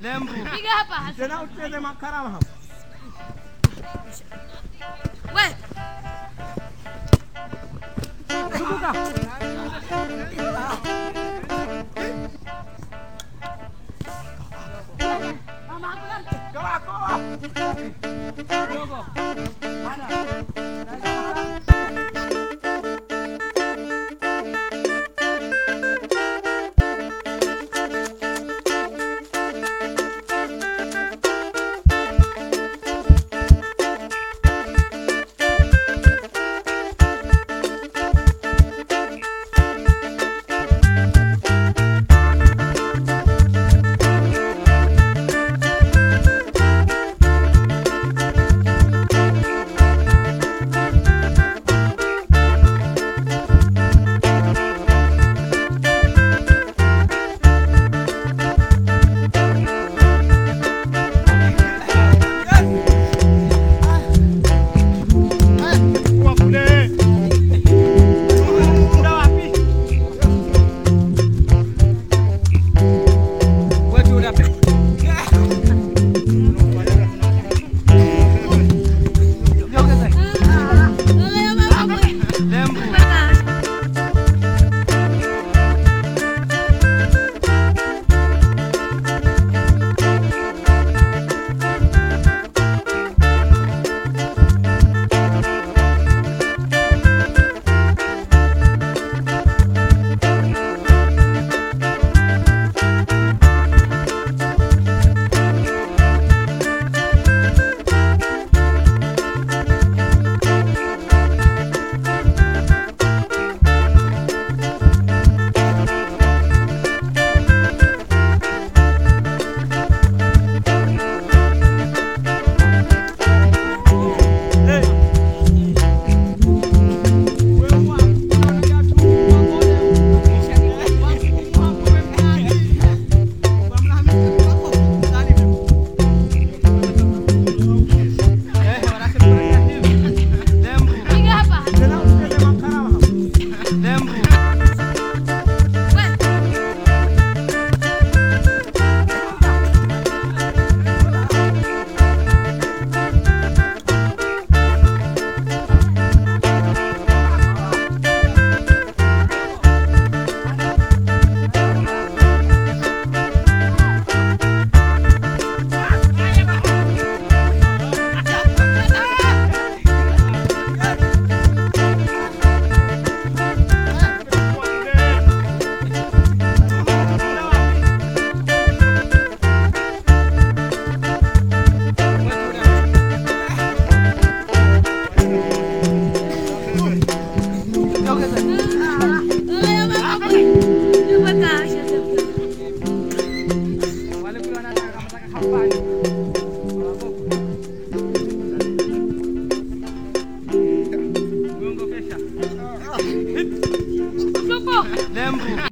Lembu. Piga hapa. Tena ucheze makarama hapa. We. Zunguka. Mama hakuna mtu. Koa koa. Dogo. Hana. ramble.